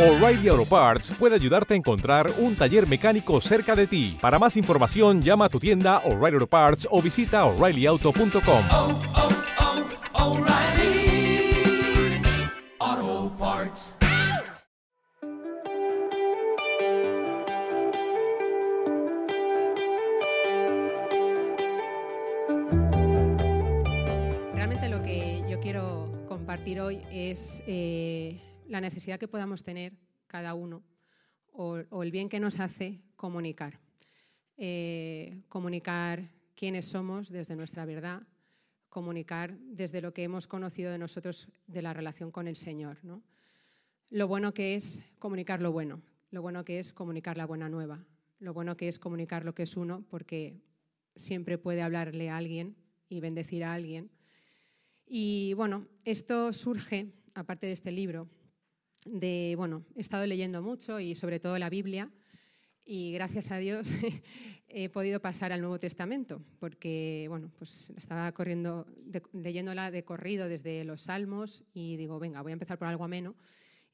O'Reilly Auto Parts puede ayudarte a encontrar un taller mecánico cerca de ti. Para más información, llama a tu tienda O'Reilly Auto Parts o visita oreillyauto.com. oh, oh, Parts. Realmente lo que yo quiero compartir hoy es eh, la necesidad que podamos tener cada uno o, el bien que nos hace comunicar. Eh, comunicar quiénes somos desde nuestra verdad, comunicar desde lo que hemos conocido de nosotros de la relación con el Señor. ¿no? Lo bueno que es comunicar lo bueno, lo bueno que es comunicar la buena nueva, lo bueno que es comunicar lo que es uno, porque siempre puede hablarle a alguien y bendecir a alguien. Y bueno, esto surge, aparte de este libro, de, bueno, he estado leyendo mucho y sobre todo la Biblia y gracias a Dios he podido pasar al Nuevo Testamento porque, bueno, pues estaba corriendo, leyéndola de corrido desde los Salmos y digo, venga, voy a empezar por algo ameno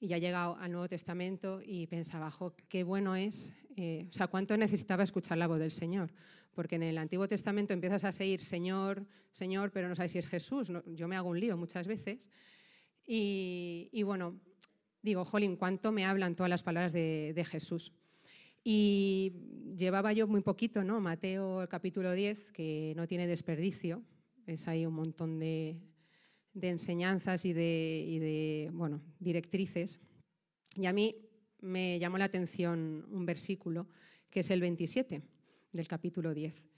y ya he llegado al Nuevo Testamento y pensaba, qué bueno es, eh, o sea, cuánto necesitaba escuchar la voz del Señor, porque en el Antiguo Testamento empiezas a seguir Señor, Señor, pero no sabes si es Jesús, yo me hago un lío muchas veces. Y bueno, digo, jolín, cuánto me hablan todas las palabras de, Jesús. Y llevaba yo muy poquito, ¿no? Mateo el capítulo 10, que no tiene desperdicio, es ahí un montón de, enseñanzas y de, y de, bueno, directrices. Y a mí me llamó la atención un versículo, que es el 27 del capítulo 10.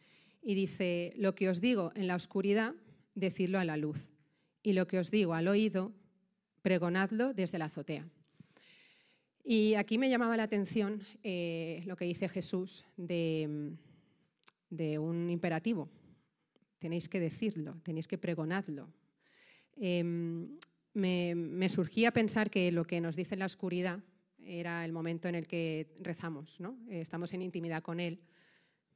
Y dice, lo que os digo en la oscuridad, decidlo a la luz. Y lo que os digo al oído, pregonadlo desde la azotea. Y aquí me llamaba la atención eh, lo que dice Jesús de, un imperativo. Tenéis que decirlo, tenéis que pregonadlo. Eh, me, me surgía pensar que lo que nos dice la oscuridad era el momento en el que rezamos, ¿no? Eh, estamos en intimidad con Él,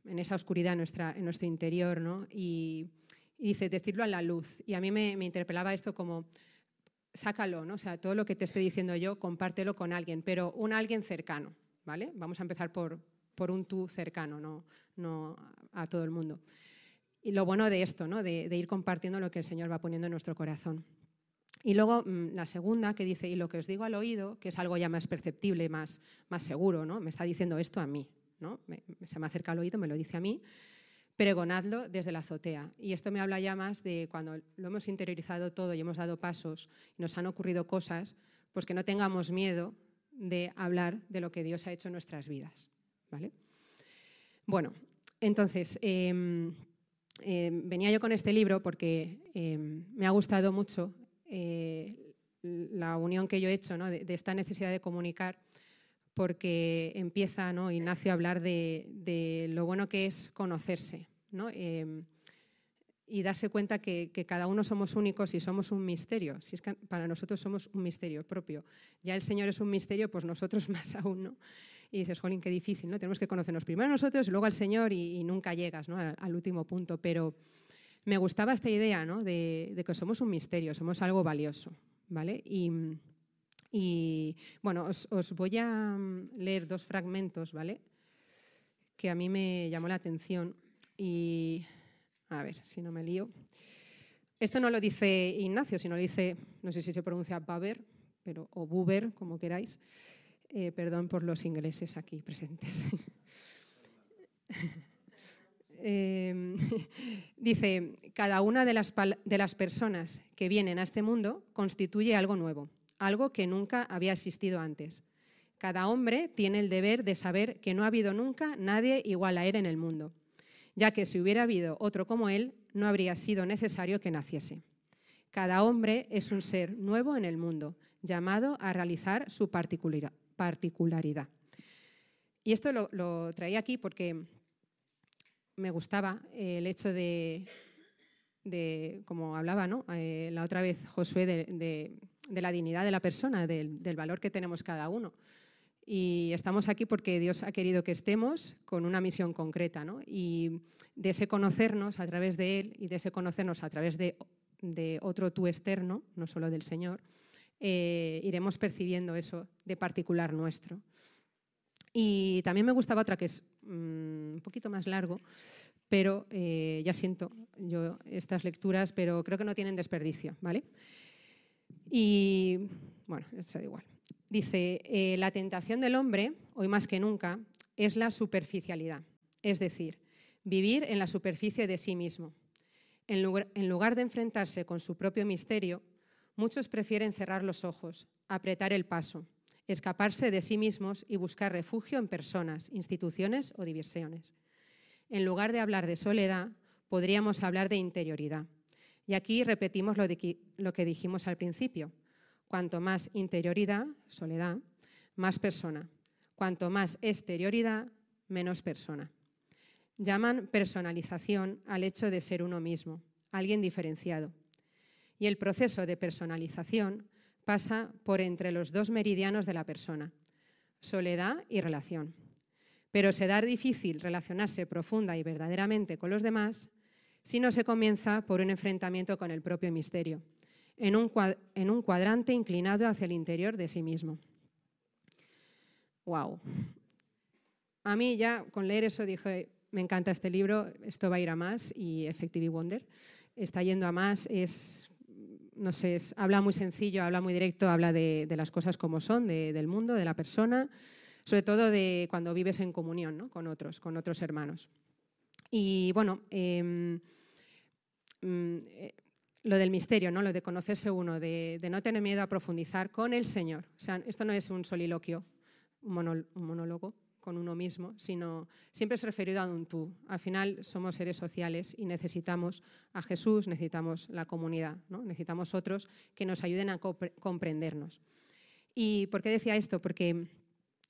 en esa oscuridad en, nuestra, en nuestro interior, ¿no? y, y dice, decirlo a la luz. Y a mí me interpelaba esto como, sácalo, ¿no? O sea, todo lo que te estoy diciendo yo, compártelo con alguien, pero un alguien cercano, ¿vale? Vamos a empezar por, por un tú cercano, no, no a todo el mundo. Y lo bueno de esto, ¿no? De, ir compartiendo lo que el Señor va poniendo en nuestro corazón. Y luego mm, la segunda que dice, y lo que os digo al oído, que es algo ya más perceptible, más, más seguro, ¿no? Me está diciendo esto a mí, ¿no? Se me acerca al oído, me lo dice a mí, pregonadlo desde la azotea. Y esto me habla ya más de cuando lo hemos interiorizado todo y hemos dado pasos y nos han ocurrido cosas, pues que no tengamos miedo de hablar de lo que Dios ha hecho en nuestras vidas. ¿vale? Bueno, entonces, eh, eh, venía yo con este libro porque eh, me ha gustado mucho eh, la unión que yo he hecho ¿no? de, de esta necesidad de comunicar porque empieza ¿no? Ignacio a hablar de, de lo bueno que es conocerse Eh, y darse cuenta que, cada uno somos únicos y somos un misterio. Si es que para nosotros somos un misterio propio. Ya el Señor es un misterio, pues nosotros más aún. ¿no? Y dices, jolín, qué difícil, ¿no? Tenemos que conocernos primero a nosotros y luego al Señor y, nunca llegas al, último punto. Pero me gustaba esta idea de, que somos un misterio, somos algo valioso. ¿vale? Y, bueno, os, os voy a leer dos fragmentos, ¿vale? Que a mí me llamó la atención y a ver si no me lío. Esto no lo dice Ignacio, sino lo dice, no sé si se pronuncia Baber, pero, o Buber, como queráis. Eh, perdón por los ingleses aquí presentes. Eh, dice, cada una de las personas que vienen a este mundo constituye algo nuevo, algo que nunca había existido antes. Cada hombre tiene el deber de saber que no ha habido nunca nadie igual a él en el mundo, ya que si hubiera habido otro como él, no habría sido necesario que naciese. Cada hombre es un ser nuevo en el mundo, llamado a realizar su particular- particularidad. Y esto lo, traía aquí porque me gustaba el hecho de, como hablaba ¿no? Eh, la otra vez Josué, de, de- la dignidad de la persona, del valor que tenemos cada uno. Y estamos aquí porque Dios ha querido que estemos con una misión concreta, ¿no? Y de ese conocernos a través de Él y de ese conocernos a través de, otro tú externo, no solo del Señor, eh, iremos percibiendo eso de particular nuestro. Y también me gustaba otra que es mm, un poquito más largo, pero eh, ya siento yo estas lecturas, pero creo que no tienen desperdicio, ¿vale? Y bueno, eso da igual. Dice, eh, la tentación del hombre, hoy más que nunca, es la superficialidad, es decir, vivir en la superficie de sí mismo. En lugar, de enfrentarse con su propio misterio, muchos prefieren cerrar los ojos, apretar el paso, escaparse de sí mismos y buscar refugio en personas, instituciones o diversiones. En lugar de hablar de soledad, podríamos hablar de interioridad. Y aquí repetimos lo que dijimos al principio. Cuanto más interioridad, soledad, más persona. Cuanto más exterioridad, menos persona. Llaman personalización al hecho de ser uno mismo, alguien diferenciado. Y el proceso de personalización pasa por entre los dos meridianos de la persona, soledad y relación. Pero se da difícil relacionarse profunda y verdaderamente con los demás si no se comienza por un enfrentamiento con el propio misterio, en un, cuadrante inclinado hacia el interior de sí mismo. ¡Wow! A mí ya con leer eso dije, me encanta este libro, esto va a ir a más y Effective Wonder está yendo a más, es no sé, habla muy sencillo, habla muy directo, habla de, las cosas como son, del mundo, de la persona, sobre todo de cuando vives en comunión con otros, con otros hermanos. Y bueno, em, mm, eh, lo del misterio, ¿no? lo de conocerse uno, de, no tener miedo a profundizar con el Señor. O sea, esto no es un soliloquio, un monólogo, con uno mismo, sino siempre es referido a un tú. Al final somos seres sociales y necesitamos a Jesús, necesitamos la comunidad, ¿no? necesitamos otros que nos ayuden a comprendernos. ¿Y por qué decía esto? Porque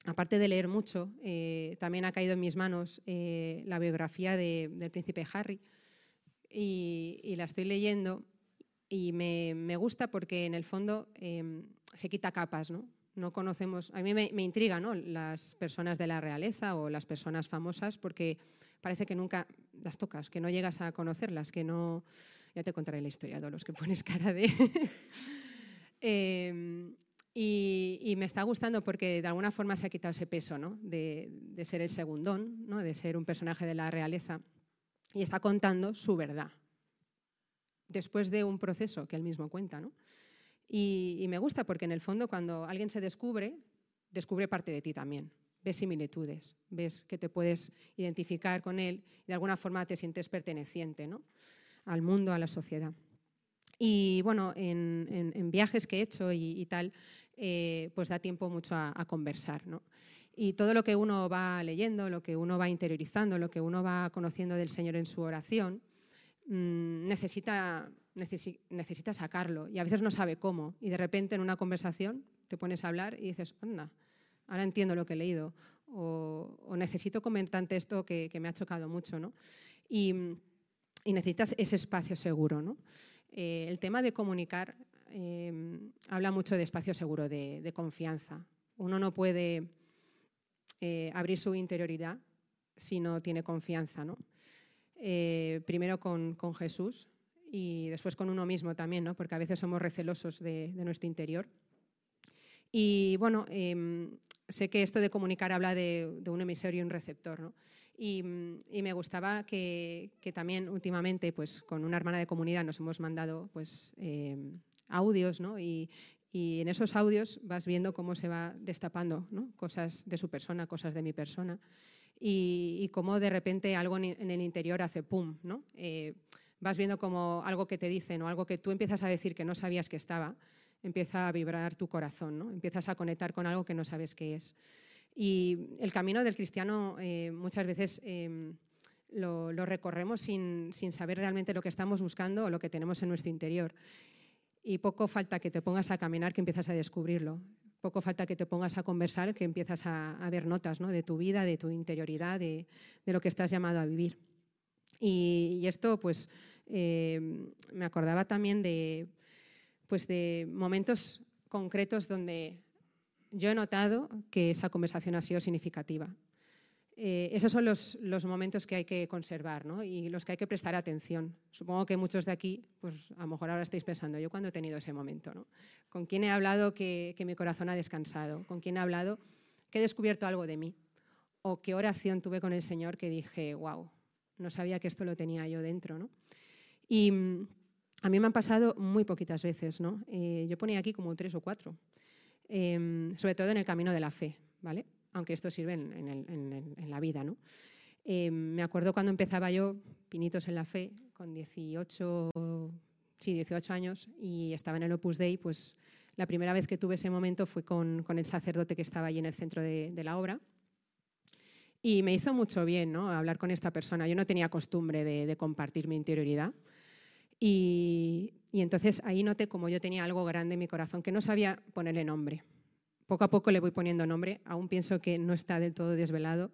aparte de leer mucho, eh, también ha caído en mis manos eh, la biografía del príncipe Harry y, la estoy leyendo y me, gusta porque en el fondo em, se quita capas, ¿no? no conocemos, a mí me, intriga ¿no? las personas de la realeza o las personas famosas porque parece que nunca las tocas, que no llegas a conocerlas, que no... Ya te contaré la historia de los que pones cara de... Em, y, me está gustando porque de alguna forma se ha quitado ese peso ¿no? de, de, ser el segundón, ¿no? de ser un personaje de la realeza y está contando su verdad después de un proceso que él mismo cuenta. ¿no? Y, me gusta porque en el fondo cuando alguien se descubre, descubre parte de ti también. Ves similitudes, ves que te puedes identificar con él y de alguna forma te sientes perteneciente ¿no? al mundo, a la sociedad. Y bueno, en, viajes que he hecho y, tal, eh, pues da tiempo mucho a, conversar. ¿no? Y todo lo que uno va leyendo, lo que uno va interiorizando, lo que uno va conociendo del Señor en su oración, mm, necesita necesita sacarlo y a veces no sabe cómo. Y de repente en una conversación te pones a hablar y dices, anda, ahora entiendo lo que he leído. O, necesito comentarte esto que, me ha chocado mucho. ¿no? Y, necesitas ese espacio seguro. ¿no? Eh, el tema de comunicar eh, habla mucho de espacio seguro, de, confianza. Uno no puede eh, abrir su interioridad si no tiene confianza. ¿no? Primero con, Jesús, y después con uno mismo también, ¿no? porque a veces somos recelosos de, nuestro interior. Y bueno, em, sé que esto de comunicar habla de, un emisor y un receptor. ¿no? Y, me gustaba que, también últimamente, pues con una hermana de comunidad nos hemos mandado pues, em, audios ¿no? y, en esos audios vas viendo cómo se va destapando ¿no? cosas de su persona, cosas de mi persona y, cómo de repente algo en, el interior hace pum. ¿no? Eh, vas viendo como algo que te dicen o algo que tú empiezas a decir que no sabías que estaba, empieza a vibrar tu corazón, ¿no? empiezas a conectar con algo que no sabes qué es. Y el camino del cristiano eh, muchas veces em, lo, recorremos sin, saber realmente lo que estamos buscando o lo que tenemos en nuestro interior. Y poco falta que te pongas a caminar que empiezas a descubrirlo. Poco falta que te pongas a conversar que empiezas a, ver notas ¿no? de tu vida, de tu interioridad, de, de lo que estás llamado a vivir. Y, esto, pues, eh, me acordaba también de, pues, de momentos concretos donde yo he notado que esa conversación ha sido significativa. Eh, esos son los, momentos que hay que conservar ¿no? y los que hay que prestar atención. Supongo que muchos de aquí, pues a lo mejor ahora estáis pensando, ¿yo cuándo he tenido ese momento? ¿no? ¿Con quién he hablado que, mi corazón ha descansado? ¿Con quién he hablado que he descubierto algo de mí? ¿O qué oración tuve con el Señor que dije, wow, no sabía que esto lo tenía yo dentro? ¿no? Y mm, a mí me han pasado muy poquitas veces. ¿no? Eh, yo ponía aquí como tres o cuatro, eh, sobre todo en el camino de la fe. ¿vale? Aunque esto sirve en, la vida. ¿no? Eh, me acuerdo cuando empezaba yo, Pinitos en la Fe, con 18, sí, 18 años, y estaba en el Opus Dei, pues la primera vez que tuve ese momento fue con, el sacerdote que estaba allí en el centro de, la obra. Y me hizo mucho bien ¿no? hablar con esta persona. Yo no tenía costumbre de, compartir mi interioridad. Y, y, entonces ahí noté como yo tenía algo grande en mi corazón que no sabía ponerle nombre poco a poco le voy poniendo nombre, aún pienso que no está del todo desvelado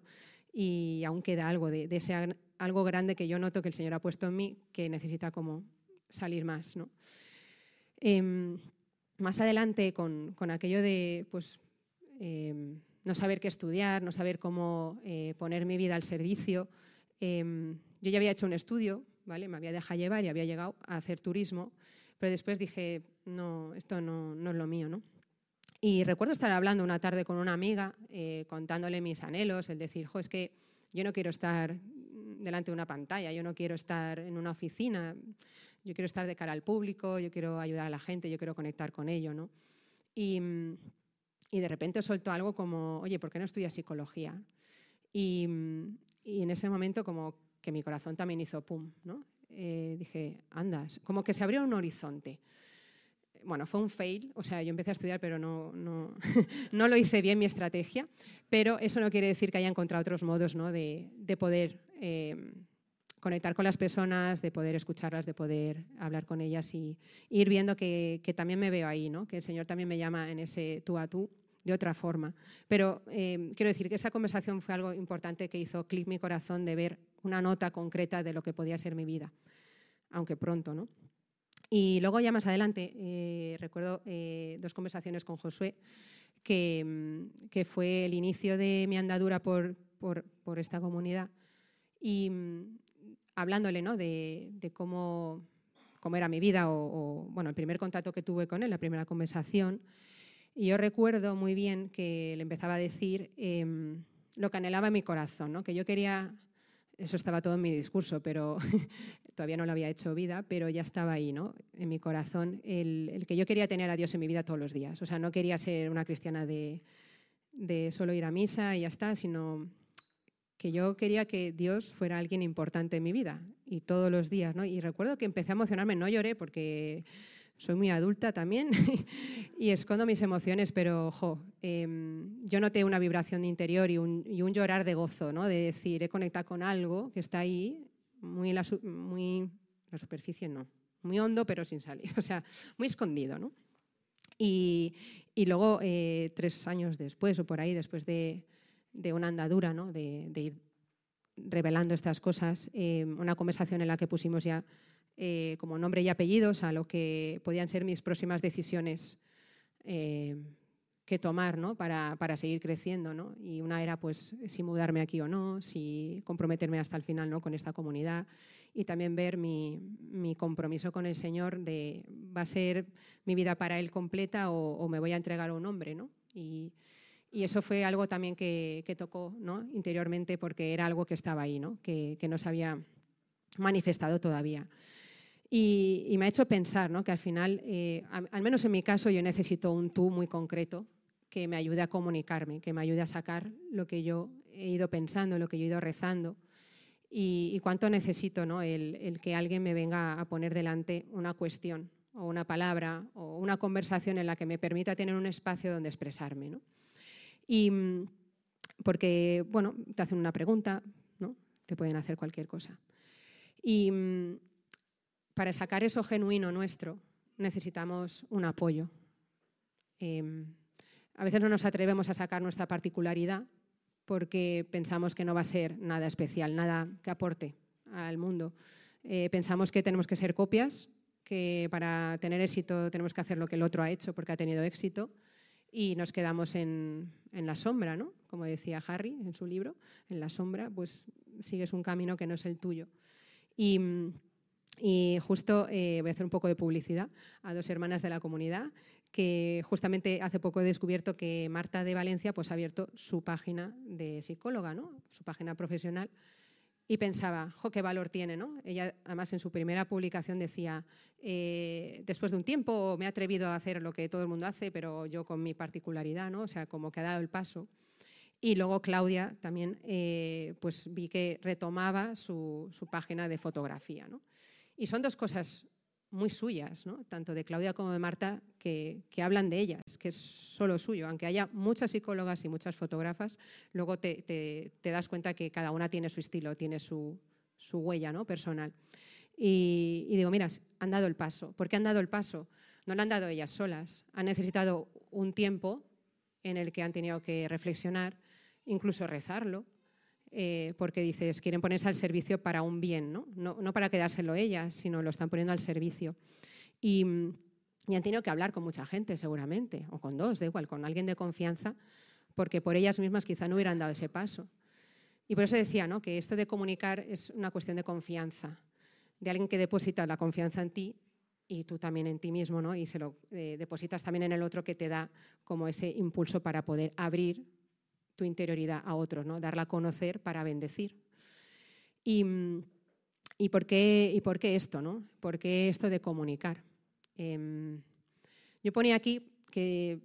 y aún queda algo de, ese algo grande que yo noto que el Señor ha puesto en mí que necesita como salir más. Em, más adelante, con, aquello de pues, em, no saber qué estudiar, no saber cómo eh, poner mi vida al servicio, em, yo ya había hecho un estudio, ¿vale? me había dejado llevar y había llegado a hacer turismo, pero después dije, no, esto no, no es lo mío. ¿no? Y recuerdo estar hablando una tarde con una amiga, eh, contándole mis anhelos, el decir, jo, es que yo no quiero estar delante de una pantalla, yo no quiero estar en una oficina, yo quiero estar de cara al público, yo quiero ayudar a la gente, yo quiero conectar con ello, ¿no? Y, y de repente soltó algo como, oye, ¿por qué no estudias psicología? Y, y, en ese momento como que mi corazón también hizo pum, ¿no? Eh, dije, andas, como que se abrió un horizonte bueno, fue un fail, o sea, yo empecé a estudiar, pero no, no, no, lo hice bien mi estrategia, pero eso no quiere decir que haya encontrado otros modos ¿no? de, de, poder eh, conectar con las personas, de poder escucharlas, de poder hablar con ellas y, ir viendo que, que, también me veo ahí, ¿no? que el Señor también me llama en ese tú a tú de otra forma. Pero eh, quiero decir que esa conversación fue algo importante que hizo clic mi corazón de ver una nota concreta de lo que podía ser mi vida, aunque pronto, ¿no? Y luego ya más adelante eh, recuerdo eh, dos conversaciones con Josué, que, mm, que, fue el inicio de mi andadura por, por, por esta comunidad y mm, hablándole ¿no? de, de cómo, cómo, era mi vida o, bueno, el primer contacto que tuve con él, la primera conversación. Y yo recuerdo muy bien que le empezaba a decir em, lo que anhelaba en mi corazón, ¿no? que yo quería eso estaba todo en mi discurso, pero todavía no lo había hecho vida, pero ya estaba ahí, ¿no? En mi corazón, el, que yo quería tener a Dios en mi vida todos los días. O sea, no quería ser una cristiana de, solo ir a misa y ya está, sino que yo quería que Dios fuera alguien importante en mi vida y todos los días, ¿no? Y recuerdo que empecé a emocionarme, no lloré porque soy muy adulta también y escondo mis emociones, pero em, yo noté una vibración de interior y un, y un, llorar de gozo, ¿no? de decir, he conectado con algo que está ahí, muy la, muy la superficie, no, muy hondo pero sin salir, o sea, muy escondido. ¿no? Y, y luego, eh, tres años después o por ahí, después de, de una andadura, ¿no? de, de, ir revelando estas cosas, em, una conversación en la que pusimos ya eh, como nombre y apellidos a lo que podían ser mis próximas decisiones eh, que tomar ¿no? para, para, seguir creciendo. ¿no? Y una era pues si mudarme aquí o no, si comprometerme hasta el final ¿no? con esta comunidad y también ver mi, mi, compromiso con el Señor de va a ser mi vida para Él completa o, me voy a entregar a un hombre. ¿no? Y, y eso fue algo también que, que, tocó ¿no? interiormente porque era algo que estaba ahí, ¿no? Que, que no se había manifestado todavía. Y, me ha hecho pensar ¿no? que al final, eh, al menos en mi caso, yo necesito un tú muy concreto que me ayude a comunicarme, que me ayude a sacar lo que yo he ido pensando, lo que yo he ido rezando. Y, cuánto necesito ¿no? el, que alguien me venga a poner delante una cuestión o una palabra o una conversación en la que me permita tener un espacio donde expresarme. ¿no? Y mm, porque, bueno, te hacen una pregunta, ¿no? te pueden hacer cualquier cosa. Y mm, para sacar eso genuino nuestro necesitamos un apoyo. Em, a veces no nos atrevemos a sacar nuestra particularidad porque pensamos que no va a ser nada especial, nada que aporte al mundo. Eh, pensamos que tenemos que ser copias, que para tener éxito tenemos que hacer lo que el otro ha hecho porque ha tenido éxito y nos quedamos en, la sombra, ¿no? Como decía Harry en su libro, en la sombra, pues sigues un camino que no es el tuyo. Y, y justo eh, voy a hacer un poco de publicidad a dos hermanas de la comunidad que justamente hace poco he descubierto que Marta de Valencia pues, ha abierto su página de psicóloga, ¿no? su página profesional, y pensaba, jo, qué valor tiene. ¿no? Ella, además, en su primera publicación decía, eh, después de un tiempo me he atrevido a hacer lo que todo el mundo hace, pero yo con mi particularidad, ¿no? o sea, como que ha dado el paso. Y luego Claudia también, eh, pues vi que retomaba su, su página de fotografía. ¿no? Y son dos cosas muy suyas, ¿no? tanto de Claudia como de Marta, que, hablan de ellas, que es solo suyo. Aunque haya muchas psicólogas y muchas fotógrafas, luego te, das cuenta que cada una tiene su estilo, tiene su, huella ¿no? personal. Y, digo, mira, han dado el paso. ¿Por qué han dado el paso? No lo han dado ellas solas. Han necesitado un tiempo en el que han tenido que reflexionar, incluso rezarlo, eh, porque dices, quieren ponerse al servicio para un bien, ¿no? ¿no? para quedárselo ellas, sino lo están poniendo al servicio. Y, han tenido que hablar con mucha gente, seguramente, o con dos, da igual, con alguien de confianza, porque por ellas mismas quizá no hubieran dado ese paso. Y por eso decía ¿no? que esto de comunicar es una cuestión de confianza, de alguien que deposita la confianza en ti y tú también en ti mismo, ¿no? y se lo eh, depositas también en el otro que te da como ese impulso para poder abrir tu interioridad a otros, ¿no? darla a conocer para bendecir. Y, y, por, qué, ¿Y por qué esto? ¿no? ¿Por qué esto de comunicar? Em, yo ponía aquí que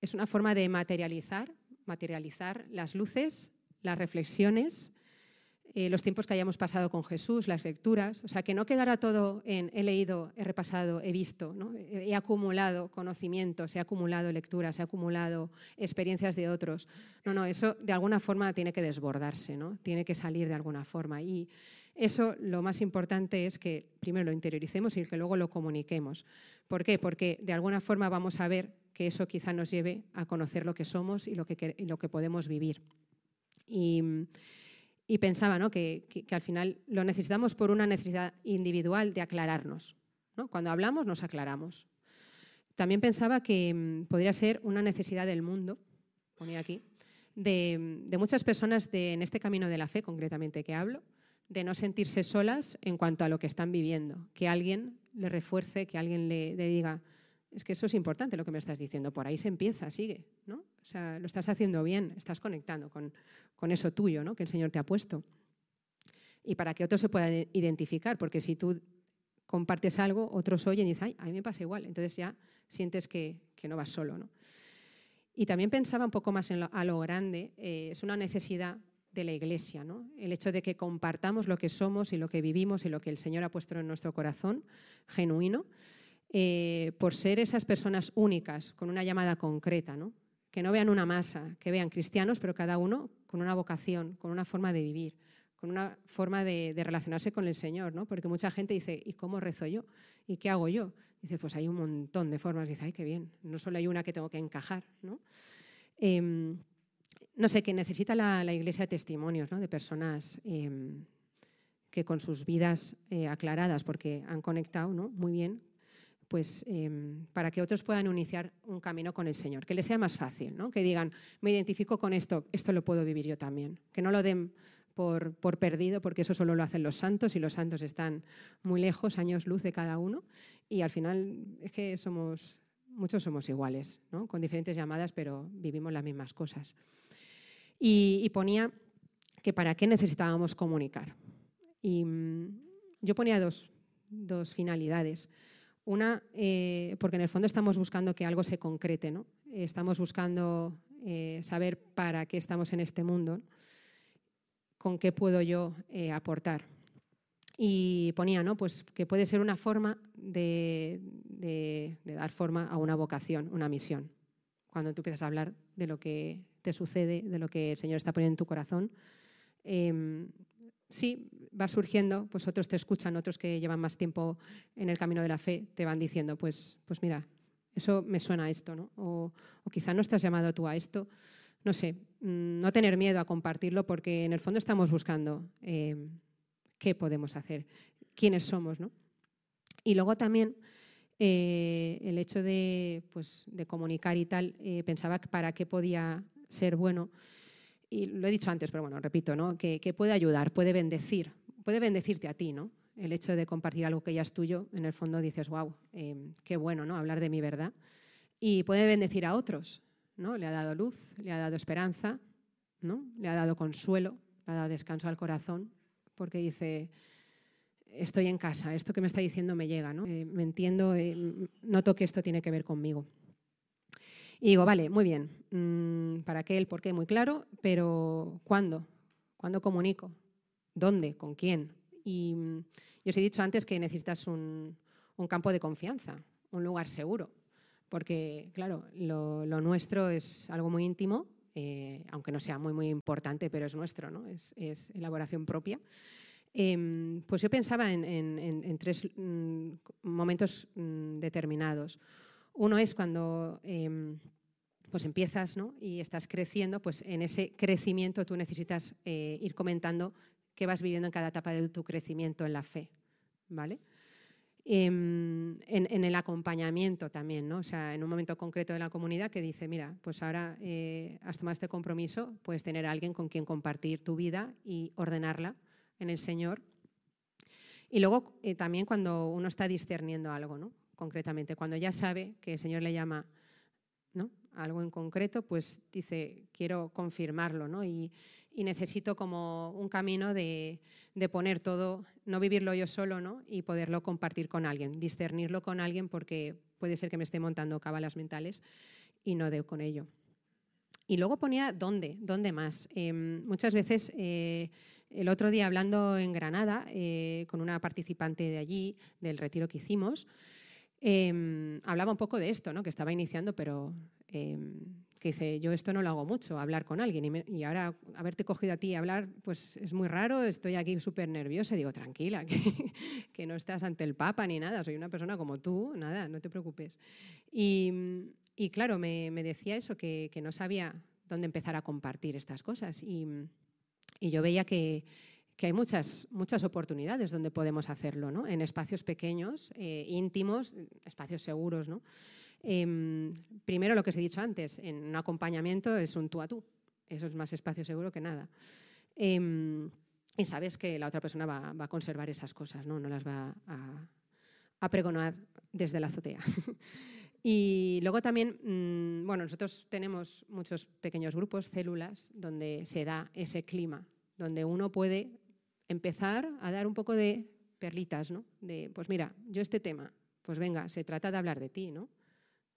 es una forma de materializar, materializar las luces, las reflexiones, eh, los tiempos que hayamos pasado con Jesús, las lecturas, o sea, que no quedara todo en he leído, he repasado, he visto, ¿no? he acumulado conocimientos, he acumulado lecturas, he acumulado experiencias de otros. No, no, eso de alguna forma tiene que desbordarse, ¿no? tiene que salir de alguna forma. Y eso lo más importante es que primero lo interioricemos y que luego lo comuniquemos. ¿Por qué? Porque de alguna forma vamos a ver que eso quizá nos lleve a conocer lo que somos y lo que, lo que podemos vivir. Y, y pensaba ¿no? que, al final lo necesitamos por una necesidad individual de aclararnos. ¿no? Cuando hablamos nos aclaramos. También pensaba que mm, podría ser una necesidad del mundo, ponía aquí, de, muchas personas en este camino de la fe concretamente que hablo, de no sentirse solas en cuanto a lo que están viviendo, que alguien le refuerce, que alguien le, le diga, es que eso es importante lo que me estás diciendo, por ahí se empieza, sigue, ¿no? O sea, lo estás haciendo bien, estás conectando con, con eso tuyo, ¿no? Que el Señor te ha puesto. Y para que otros se puedan identificar, porque si tú compartes algo, otros oyen y dicen, ay, a mí me pasa igual, entonces ya sientes que, que no vas solo, ¿no? Y también pensaba un poco más en a lo grande, eh, es una necesidad de la Iglesia, ¿no? el hecho de que compartamos lo que somos y lo que vivimos y lo que el Señor ha puesto en nuestro corazón, genuino, eh, por ser esas personas únicas, con una llamada concreta, que no vean una masa, que vean cristianos, pero cada uno con una vocación, con una forma de vivir, con una forma de, relacionarse con el Señor, porque mucha gente dice, ¿y cómo rezo yo? ¿Y qué hago yo? Dice, pues hay un montón de formas. Dice, ay, qué bien, no solo hay una que tengo que encajar. ¿no? Em, sé, que necesita la, Iglesia testimonios de personas em, que con sus vidas eh, aclaradas, porque han conectado muy bien pues em, para que otros puedan iniciar un camino con el Señor, que les sea más fácil, ¿no? que digan, me identifico con esto, esto lo puedo vivir yo también, que no lo den por, perdido, porque eso solo lo hacen los santos y los santos están muy lejos, años luz de cada uno, y al final es que somos, muchos somos iguales, ¿no? con diferentes llamadas, pero vivimos las mismas cosas. Y, y ponía que para qué necesitábamos comunicar. Y mm, yo ponía dos, dos finalidades. Una, eh, porque en el fondo estamos buscando que algo se concrete, ¿no? Estamos buscando eh, saber para qué estamos en este mundo, con qué puedo yo eh, aportar. Y ponía, ¿no? Pues que puede ser una forma de, dar forma a una vocación, una misión. Cuando tú empiezas a hablar de lo que te sucede, de lo que el Señor está poniendo en tu corazón, em, sí, va surgiendo, pues otros te escuchan, otros que llevan más tiempo en el camino de la fe te van diciendo, pues, pues mira, eso me suena esto, ¿no? O, quizá no estás llamado tú a esto. No sé, mm, no tener miedo a compartirlo porque en el fondo estamos buscando eh, qué podemos hacer, quiénes somos, ¿no? Y luego también eh, el hecho de, pues, de comunicar y tal, eh, pensaba para qué podía ser bueno. Y lo he dicho antes, pero bueno, repito, ¿no? que puede ayudar, puede bendecir, puede bendecirte a ti, ¿no? El hecho de compartir algo que ya es tuyo, en el fondo dices, wow, qué bueno, ¿no? Hablar de mi verdad. Y puede bendecir a otros, ¿no? Le ha dado luz, le ha dado esperanza, ¿no? Le ha dado consuelo, le ha dado descanso al corazón, porque dice, estoy en casa, esto que me está diciendo me llega, ¿no? Eh, me entiendo, eh, noto que esto tiene que ver conmigo. Y digo, vale, muy bien, mm, ¿para qué el por qué? Muy claro, pero ¿cuándo? ¿Cuándo comunico? ¿Dónde? ¿Con quién? Y yo os he dicho antes que necesitas un, campo de confianza, un lugar seguro, porque, claro, lo, nuestro es algo muy íntimo, eh, aunque no sea muy, muy importante, pero es nuestro, ¿no? es, elaboración propia. Em, pues yo pensaba en, tres mm, momentos mm, determinados. Uno es cuando em, pues empiezas y estás creciendo, pues en ese crecimiento tú necesitas eh, ir comentando qué vas viviendo en cada etapa de tu crecimiento en la fe. ¿vale? Em, en, el acompañamiento también, ¿no? O sea, en un momento concreto de la comunidad que dice, mira, pues ahora eh, has tomado este compromiso, puedes tener a alguien con quien compartir tu vida y ordenarla en el Señor. Y luego eh, también cuando uno está discerniendo algo, ¿no? concretamente, cuando ya sabe que el Señor le llama ¿no? algo en concreto, pues dice, quiero confirmarlo ¿no? y, necesito como un camino de, poner todo, no vivirlo yo solo ¿no? y poderlo compartir con alguien, discernirlo con alguien porque puede ser que me esté montando cabalas mentales y no debo con ello. Y luego ponía dónde, dónde más. Em, muchas veces eh, el otro día hablando en Granada eh, con una participante de allí, del retiro que hicimos, em, hablaba un poco de esto, ¿no? que estaba iniciando, pero em, que dice, yo esto no lo hago mucho, hablar con alguien. Y, ahora haberte cogido a ti a hablar, pues es muy raro, estoy aquí súper nerviosa. Digo, tranquila, que, no estás ante el Papa ni nada, soy una persona como tú, nada, no te preocupes. Y, claro, me, decía eso, que, que no sabía dónde empezar a compartir estas cosas. Y, y yo veía que, hay muchas, muchas oportunidades donde podemos hacerlo, ¿no? en espacios pequeños, eh, íntimos, espacios seguros. ¿no? Em, primero, lo que os he dicho antes, en un acompañamiento es un tú a tú. Eso es más espacio seguro que nada. Em, y sabes que la otra persona va, a conservar esas cosas, no, no las va a, a pregonar desde la azotea. Y luego también, mm, bueno, nosotros tenemos muchos pequeños grupos, células, donde se da ese clima, donde uno puede empezar a dar un poco de perlitas, ¿no? De, pues mira, yo este tema, pues venga, se trata de hablar de ti, ¿no?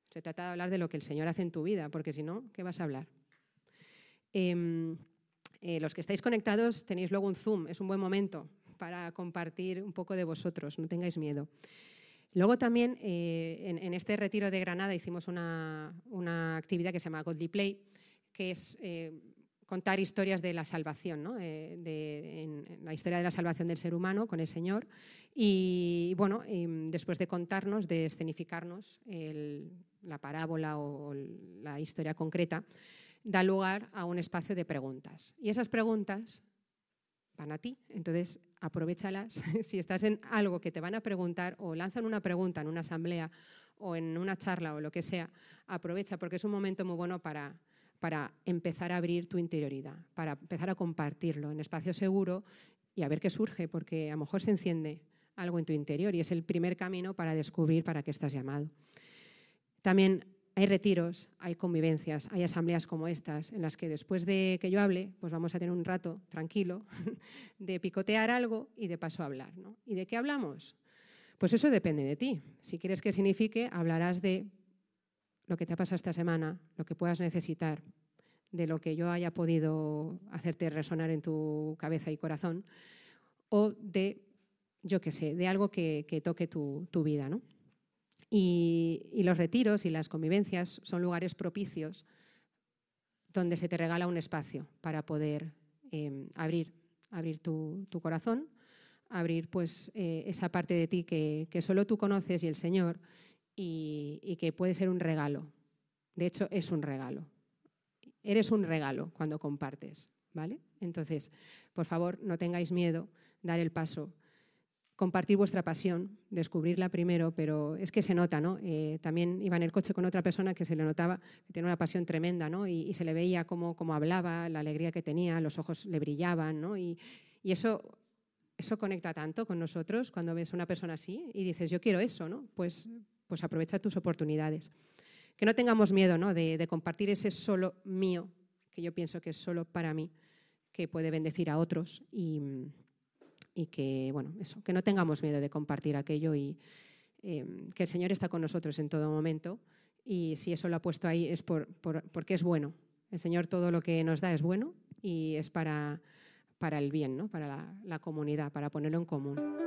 Se trata de hablar de lo que el Señor hace en tu vida, porque si no, ¿qué vas a hablar? Em, eh, los que estáis conectados tenéis luego un Zoom, es un buen momento para compartir un poco de vosotros, no tengáis miedo. Luego también eh, en, este retiro de Granada hicimos una, actividad que se llama Godly Play, que es eh, contar historias de la salvación, ¿no? Eh, de, la historia de la salvación del ser humano con el Señor. Y bueno, después de contarnos, de escenificarnos la parábola o la historia concreta, da lugar a un espacio de preguntas. Y esas preguntas van a ti. Entonces, aprovechalas. si estás en algo que te van a preguntar o lanzan una pregunta en una asamblea o en una charla o lo que sea, aprovecha porque es un momento muy bueno para, para empezar a abrir tu interioridad, para empezar a compartirlo en espacio seguro y a ver qué surge, porque a lo mejor se enciende algo en tu interior y es el primer camino para descubrir para qué estás llamado. También hay retiros, hay convivencias, hay asambleas como estas, en las que después de que yo hable, pues vamos a tener un rato tranquilo de picotear algo y de paso hablar. ¿Y de qué hablamos? Pues eso depende de ti. Si quieres que signifique, hablarás de lo que te ha pasado esta semana, lo que puedas necesitar, de lo que yo haya podido hacerte resonar en tu cabeza y corazón, o de, yo qué sé, de algo que, toque tu, tu vida. ¿no? Y, los retiros y las convivencias son lugares propicios donde se te regala un espacio para poder em, abrir, abrir tu, corazón, abrir pues, eh, esa parte de ti que, solo tú conoces y el Señor y, y que puede ser un regalo. De hecho, es un regalo. Eres un regalo cuando compartes, ¿vale? Entonces, por favor, no tengáis miedo, dar el paso compartir vuestra pasión, descubrirla primero, pero es que se nota, ¿no? Eh, también iba en el coche con otra persona que se le notaba que tenía una pasión tremenda, ¿no? Y, se le veía cómo, cómo, hablaba, la alegría que tenía, los ojos le brillaban, ¿no? Y, y, eso, eso conecta tanto con nosotros cuando ves a una persona así y dices, yo quiero eso, ¿no? Pues, pues aprovecha tus oportunidades. Que no tengamos miedo, ¿no? De, compartir ese solo mío, que yo pienso que es solo para mí, que puede bendecir a otros y que, bueno, eso, que no tengamos miedo de compartir aquello y em, que el Señor está con nosotros en todo momento y si eso lo ha puesto ahí es por, porque es bueno. El Señor todo lo que nos da es bueno y es para, para el bien, ¿no? para la comunidad, para ponerlo en común.